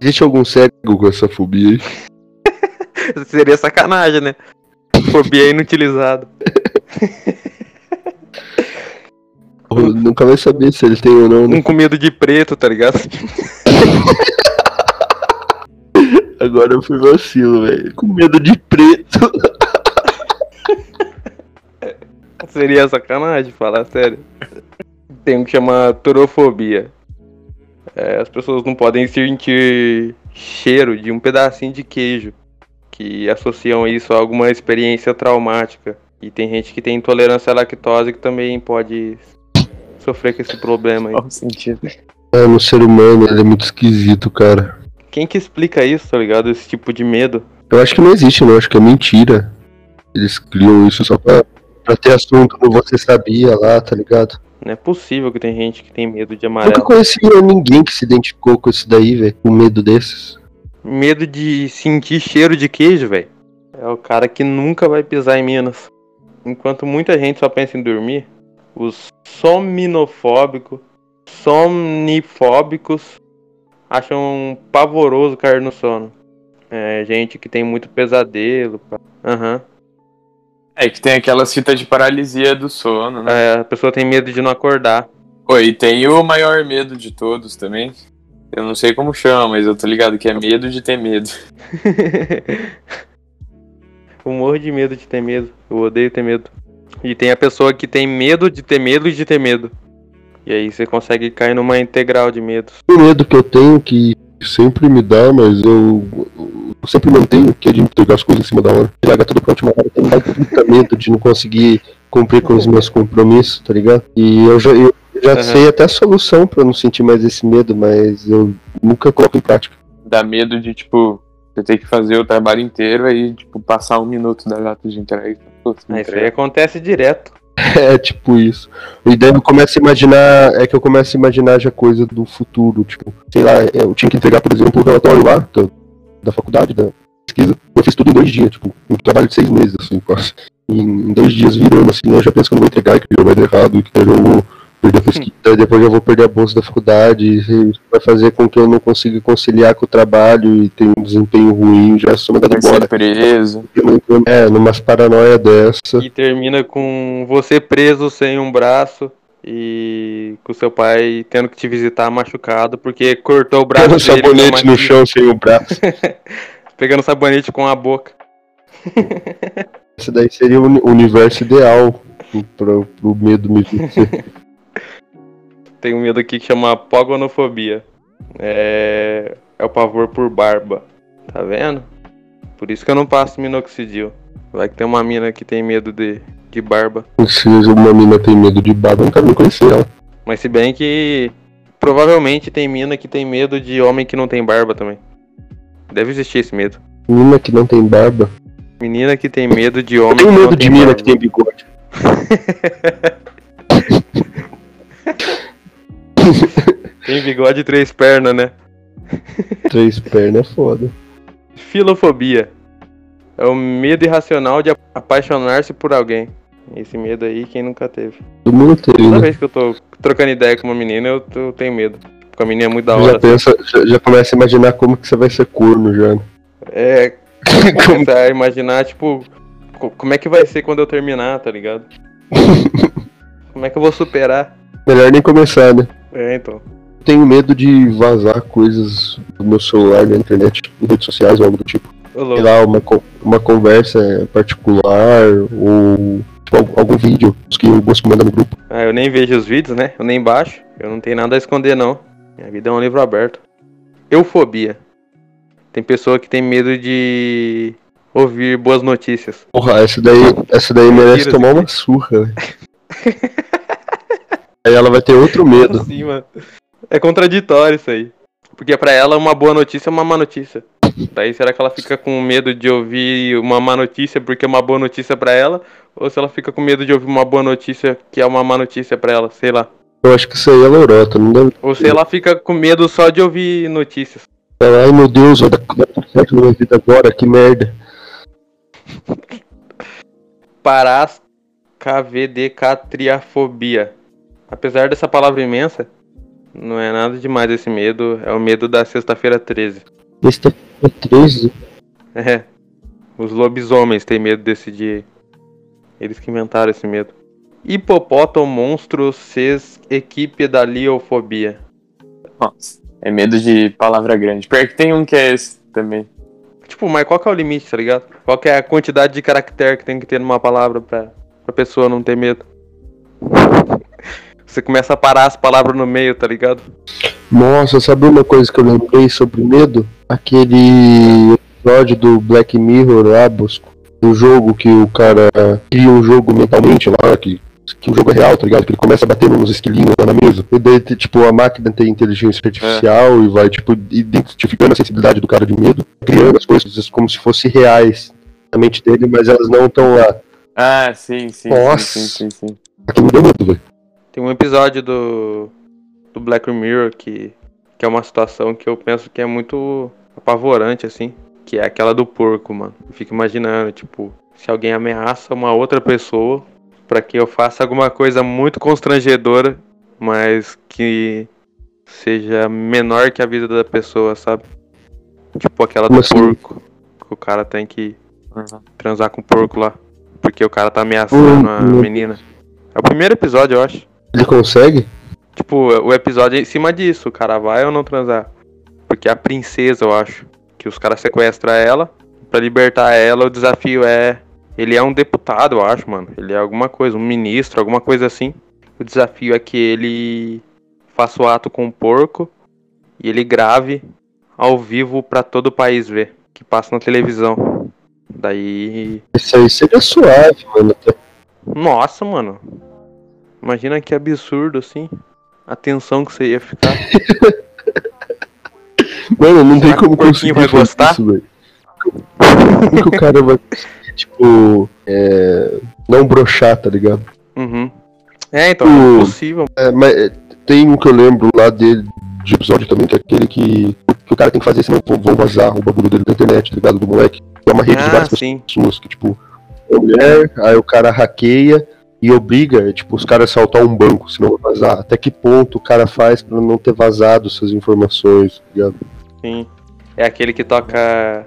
Existe algum cego com essa fobia aí? Seria sacanagem, né? Fobia inutilizada. Nunca vai saber se ele tem ou não, né? Um com medo de preto, tá ligado? Agora eu fui vacilo, velho. Com medo de preto. Seria sacanagem, falar sério. Tem um que chama turofobia. É, as pessoas não podem sentir cheiro de um pedacinho de queijo. Que associam isso a alguma experiência traumática. E tem gente que tem intolerância à lactose que também pode sofrer com esse problema aí. Qual o sentido? É, no ser humano, ele é muito esquisito, cara. Quem que explica isso, tá ligado? Esse tipo de medo. Eu acho que não existe, não. Eu acho que é mentira. Eles criam isso só pra, pra ter assunto no Você Sabia lá, tá ligado? Não é possível que tem gente que tem medo de Nunca amarelo. conheci ninguém que se identificou com isso daí, velho. Com medo desses. Medo de sentir cheiro de queijo, velho. É o cara que nunca vai pisar em Minas. Enquanto muita gente só pensa em dormir, os sominofóbicos, somnifóbicos acham pavoroso cair no sono. É gente que tem muito pesadelo. Aham. É que tem aquelas fitas de paralisia do sono, né? É, a pessoa tem medo de não acordar. Pô, e tem o maior medo de todos também. Eu não sei como chama, mas eu tô ligado que é medo de ter medo. eu morro de medo de ter medo. Eu odeio ter medo. E tem a pessoa que tem medo de ter medo e de ter medo. E aí você consegue cair numa integral de medos. O medo que eu tenho, que sempre me dá, mas eu, eu sempre mantenho, que é de entregar as coisas em cima da hora. Largar tudo pra última hora. Eu tenho muito medo de não conseguir cumprir com os meus compromissos, tá ligado? E eu já, eu já Aham. sei até a solução pra não sentir mais esse medo, mas eu nunca coloco em prática. Dá medo de, tipo, você ter que fazer o trabalho inteiro aí, tipo, passar um minuto da data de entrega. Ah, isso aí acontece direto. É tipo isso. E daí eu começo a imaginar, é que eu começo a imaginar já coisa do futuro, tipo, sei lá, eu tinha que entregar, por exemplo, o relatório lá da, da faculdade, da pesquisa. Eu fiz tudo em dois dias, tipo, um trabalho de seis meses, assim, quase. E em dois dias virando, assim, eu já penso que eu não vou entregar, que já vai dar errado, e que eu vou perder a pesquisa, e depois eu vou perder a bolsa da faculdade, e isso vai fazer com que eu não consiga conciliar com o trabalho e tenha um desempenho ruim, já sou mandado embora. preso. É, numas paranoia dessa. E termina com você preso sem um braço. E com seu pai tendo que te visitar machucado porque cortou o braço Pegando dele sabonete no chão sem o braço. Pegando sabonete com a boca. Esse daí seria o universo ideal pro, pro medo me vencer. Um medo aqui que chama pogonofobia. É... é o pavor por barba. Tá vendo? Por isso que eu não passo minoxidil. Vai que tem uma mina que tem medo de, de barba. Se uma mina tem medo de barba, eu não quero nem conhecer ela. Mas se bem que provavelmente tem mina que tem medo de homem que não tem barba também. Deve existir esse medo. Mina que não tem barba. Menina que tem medo de Eu homem tenho que não medo de mina que tem bigode. Tem bigode e três pernas, né? Três pernas é foda. Filofobia. É o medo irracional de ap- apaixonar-se por alguém. Esse medo aí, quem nunca teve? Todo mundo tem, Toda né? vez que eu tô trocando ideia com uma menina, eu, eu tenho medo. Porque a menina é muito da Já hora. pensa, já, já começa a imaginar como que você vai ser corno já. É. Começar a imaginar, tipo, co- como é que vai ser quando eu terminar, tá ligado? como é que eu vou superar? Melhor nem começar, né? É, então. Tenho medo de vazar coisas do meu celular na internet, em redes sociais ou algo do tipo. Ô, sei lá, uma, uma conversa particular ou tipo, algum, vídeo que eu gosto de mandar no grupo. Ah, eu nem vejo os vídeos, né? Eu nem baixo. Eu não tenho nada a esconder, não. Minha vida é um livro aberto. Eufobia. Tem pessoa que tem medo de ouvir boas notícias. Porra, essa daí, essa daí merece tomar uma surra. Aí ela vai ter outro medo. Assim, mano. É contraditório isso aí. Porque pra ela uma boa notícia é uma má notícia. Daí será que ela fica com medo de ouvir uma má notícia porque é uma boa notícia pra ela? Ou se ela fica com medo de ouvir uma boa notícia que é uma má notícia pra ela? Sei lá. Eu acho que isso aí é lorota, não deve Ou se ela fica com medo só de ouvir notícias. ai meu Deus, vai dar tudo certo na minha vida agora, que merda. Parascavedecatriafobia. Apesar dessa palavra imensa, não é nada demais esse medo. É o medo da sexta-feira 13. Esse tá 13. É. Os lobisomens têm medo desse dia. aí. Eles que inventaram esse medo. Hipopótamo monstro ses equipe da liofobia. Nossa, é medo de palavra grande. Pior que tem um que é esse também. Tipo, mas qual que é o limite, tá ligado? Qual que é a quantidade de caractere que tem que ter numa palavra pra, pra pessoa não ter medo? Você começa a parar as palavras no meio, tá ligado? Nossa, sabe uma coisa que eu lembrei sobre medo? Aquele episódio do Black Mirror lá, Bosco. Um jogo que o cara cria um jogo mentalmente lá, que que o jogo é real, tá ligado? Que ele começa batendo nos esquilinhos lá na mesa. E daí, tipo, a máquina tem inteligência artificial é. e vai, tipo, identificando a sensibilidade do cara de medo, criando as coisas como se fossem reais na mente dele, mas elas não estão lá. Ah, sim, sim. Nossa. Sim, sim, sim, sim. Aqui me deu medo, velho. Tem um episódio do, do Black Mirror que, que é uma situação que eu penso que é muito apavorante, assim. Que é aquela do porco, mano. Eu fico imaginando, tipo, se alguém ameaça uma outra pessoa para que eu faça alguma coisa muito constrangedora, mas que seja menor que a vida da pessoa, sabe? Tipo aquela do assim? porco. Que o cara tem que transar com o porco lá. Porque o cara tá ameaçando uhum. a menina. É o primeiro episódio, eu acho. Ele consegue? Tipo, o episódio é em cima disso, o cara vai ou não transar. Porque a princesa, eu acho, que os caras sequestram ela, para libertar ela, o desafio é. Ele é um deputado, eu acho, mano. Ele é alguma coisa, um ministro, alguma coisa assim. O desafio é que ele faça o ato com o porco e ele grave ao vivo para todo o país ver, que passa na televisão. Daí. Isso aí seria suave, mano. Nossa, mano. Imagina que absurdo, assim. A tensão que você ia ficar. mano, não Será tem como conseguir vai gostar? isso, velho. Como que o cara vai, tipo, é, não brochar, tá ligado? Uhum. É, então, o, é possível. É, mas tem um que eu lembro lá dele, de episódio também, que é aquele que, que o cara tem que fazer, senão vão vazar o bagulho dele da internet, tá ligado? Do moleque. É uma rede ah, de várias sim. pessoas que, tipo, mulher, aí o cara hackeia e obriga, tipo, os caras a saltar um banco, senão vai vazar. Até que ponto o cara faz pra não ter vazado suas informações, tá ligado? Sim. É aquele que toca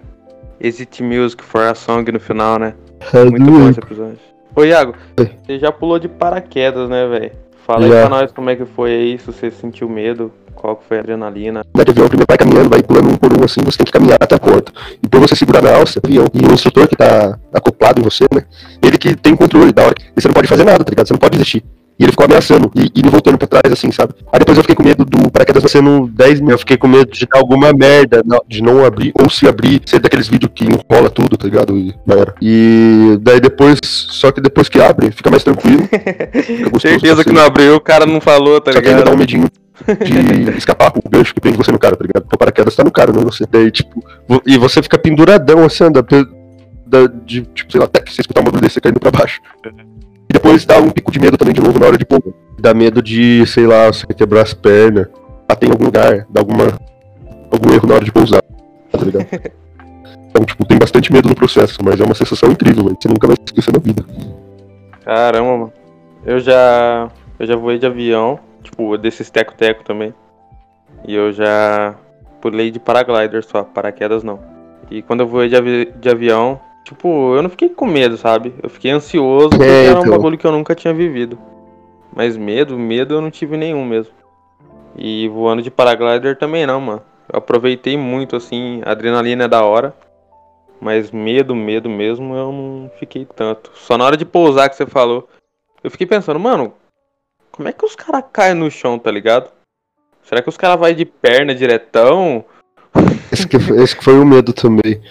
Exit Music for a Song no final, né? É, Muito bom esse episódio. Ô Iago, você já pulou de paraquedas, né, velho? Fala Já. aí pra nós como é que foi aí, se você sentiu medo, qual que foi a adrenalina. Na de avião, o primeiro vai caminhando, vai pulando um por um assim, você tem que caminhar até a porta. E por você segurar na alça, avião, e o instrutor que tá acoplado em você, né? Ele que tem controle da hora. E você não pode fazer nada, tá ligado? Você não pode desistir. E ele ficou ameaçando e, e me voltando pra trás, assim, sabe? Aí depois eu fiquei com medo do paraquedas sendo 10 mil. Eu fiquei com medo de dar alguma merda, de não abrir, ou se abrir, ser daqueles vídeos que enrola tudo, tá ligado? E. E daí depois, só que depois que abre, fica mais tranquilo. Fica gostoso, Certeza que assim. não abriu, o cara não falou, tá Só que ainda dá um ligado? medinho de escapar o gancho que prende você no cara, tá ligado? O paraquedas tá no cara, não é você. Daí, tipo, e você fica penduradão, assim, anda, da- de, tipo, sei lá, até que você escutar uma bagulho desse, caindo pra baixo. E depois dá um pico de medo também de novo na hora de pôr. Dá medo de, sei lá, você quebrar as pernas, bater em algum lugar, dar alguma, algum erro na hora de pousar, tá ligado? Então, tipo, tem bastante medo no processo, mas é uma sensação incrível, velho. Você nunca vai esquecer na vida. Caramba, mano. Eu já. Eu já voei de avião, tipo, desses teco-teco também. E eu já pulei de paraglider só, paraquedas não. E quando eu voei de, avi- de avião, tipo, eu não fiquei com medo, sabe? Eu fiquei ansioso porque É, era um então. bagulho que eu nunca tinha vivido. Mas medo, medo eu não tive nenhum mesmo. E voando de paraglider também não, mano. Eu aproveitei muito, assim, a adrenalina é da hora. Mas medo, medo mesmo, eu não fiquei tanto. Só na hora de pousar que você falou. Eu fiquei pensando, mano, como é que os caras caem no chão, tá ligado? Será que os caras vai de perna diretão? Esse que, foi- esse que foi o medo também.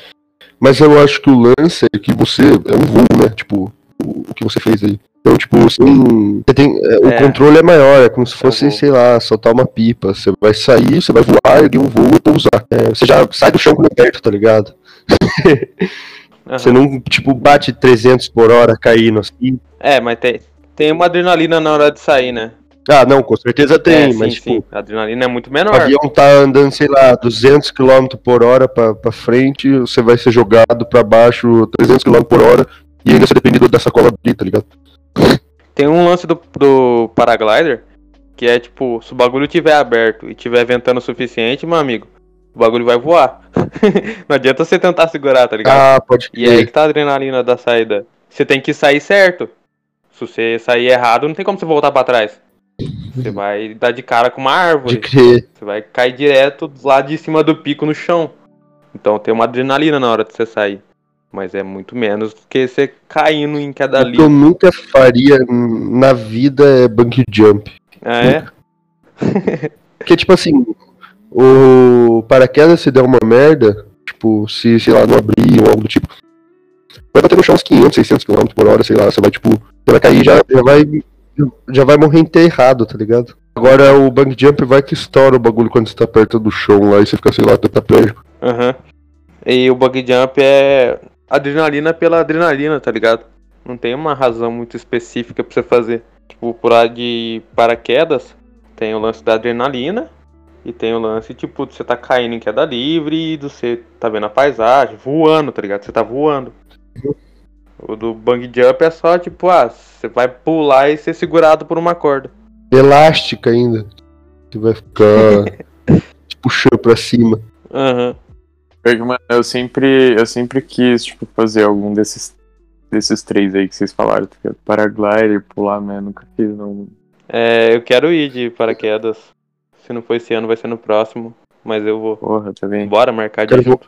Mas eu acho que o lance é que você é um voo, né? Tipo, o, o que você fez aí. Então, tipo, você tem. Você tem é, o É. controle é maior, é como se fosse, voo. sei lá, soltar uma pipa. Você vai sair, você vai voar, erguer um voo e pousar. É, você já sai do chão é perto, tá ligado? Aham. Você não, tipo, bate 300 por hora caindo assim. É, mas tem, tem uma adrenalina na hora de sair, né? Ah, não, com certeza tem, é, sim, mas, tipo, sim. A adrenalina é muito o menor. avião tá andando, sei lá, 200 km por hora pra, pra frente, você vai ser jogado pra baixo 300 km por hora e ainda você depende da sacola abrir, tá ligado? Tem um lance do, do paraglider que é tipo, se o bagulho tiver aberto e tiver ventando o suficiente, meu amigo, o bagulho vai voar. Não adianta você tentar segurar, tá ligado? Ah, pode E aí que tá a adrenalina da saída. Você tem que sair certo. Se você sair errado, não tem como você voltar pra trás. Você vai dar de cara com uma de árvore. crer. Você vai cair direto lá de cima do pico no chão. Então tem uma adrenalina na hora de você sair. Mas é muito menos do que você caindo em O que eu nunca faria na vida é bungee jump. Ah, é? Porque, tipo assim, o paraquedas se der uma merda, tipo, se, sei lá, não abrir ou algo do tipo, vai bater no chão uns 500, 600 km por hora, sei lá, você vai, tipo, você vai cair já, já vai já vai morrer enterrado, tá ligado? Agora o bang jump vai que estoura o bagulho quando você tá perto do chão lá e você fica, sei lá, tetraplégico. Aham. E o bug jump é adrenalina pela adrenalina, tá ligado? Não tem uma razão muito específica pra você fazer. Tipo, pular de paraquedas, tem o lance da adrenalina e tem o lance, tipo, de você tá caindo em queda livre e de você tá vendo a paisagem, voando, tá ligado? Você tá voando. O do bang jump é só, tipo, ah, você vai pular e ser segurado por uma corda. Elástica ainda. Que vai ficar te puxando pra cima. Aham. Mano, eu sempre, eu sempre quis, tipo, fazer algum desses, desses três aí que vocês falaram. tá? Paraglider, pular, mas nunca fiz, não. É, eu quero ir de paraquedas. Se não for esse ano, vai ser no próximo. Mas eu vou. Porra, tá bem. Bora marcar de Quero,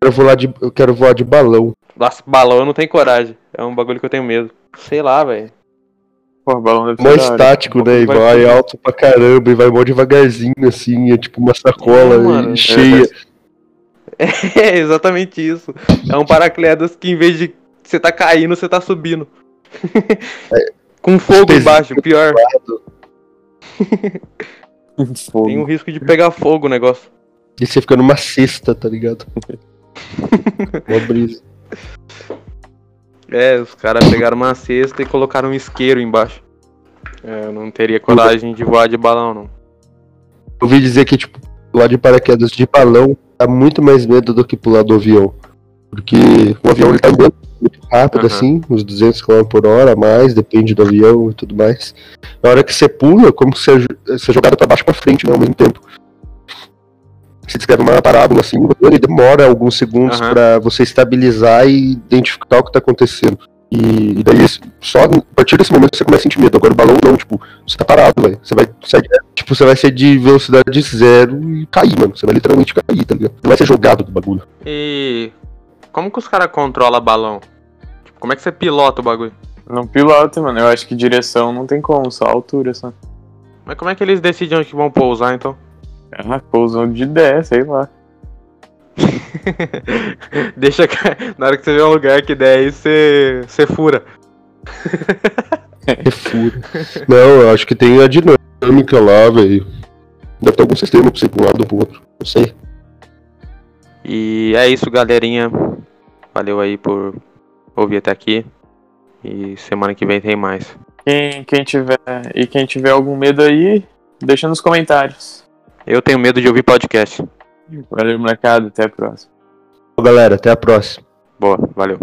quero, voar de, eu quero voar de balão. Nossa, balão eu não tenho coragem. É um bagulho que eu tenho medo. Sei lá, velho. Porra, balão deve ser da hora. estático, né? E vai alto pra caramba e vai mó devagarzinho, assim, é tipo uma sacola É, mano. e cheia. É exatamente isso. É um paraquedas que em vez de você tá caindo, você tá subindo. Com fogo embaixo, pior. Fogo. Tem o risco de pegar fogo o negócio. E você fica numa cesta, tá ligado? Mó brisa. É, os caras pegaram uma cesta e colocaram um isqueiro embaixo. É, eu não teria coragem de voar de balão, não. Eu ouvi dizer que, tipo, pular de paraquedas de balão dá muito mais medo do que pular do avião. Porque o avião ele tá andando muito rápido, Aham. assim, uns 200 km por hora a mais, depende do avião e tudo mais. Na hora que você pula, como se você ser jogado pra baixo e pra frente né, ao mesmo tempo. Você descreve uma parábola assim, ele demora alguns segundos Aham. pra você estabilizar e identificar o que tá acontecendo. E, e daí, só a partir desse momento você começa a sentir medo. Agora o balão não, tipo, você tá parado, velho. Você vai sair, tipo, você vai ser de velocidade zero e cair, mano. Você vai literalmente cair, tá ligado? Você vai ser jogado do bagulho. E como que os caras controlam balão? Tipo, como é que você pilota o bagulho? Não piloto, mano. Eu acho que direção não tem como, só altura, só. Mas como é que eles decidem onde que vão pousar então? Ah, pousou de 10, sei lá. Deixa que na hora que você vê um lugar que der aí, você, você fura. É furo. não, eu acho que tem a dinâmica lá, velho. Deve ter algum sistema pra você ir pra um lado ou pro outro. Não sei. E é isso, galerinha. Valeu aí por ouvir até aqui. E semana que vem tem mais. Quem, quem tiver. E quem tiver algum medo aí, deixa nos comentários. Eu tenho medo de ouvir podcast. Valeu, molecada. Até a próxima. Galera, até a próxima. Boa, valeu.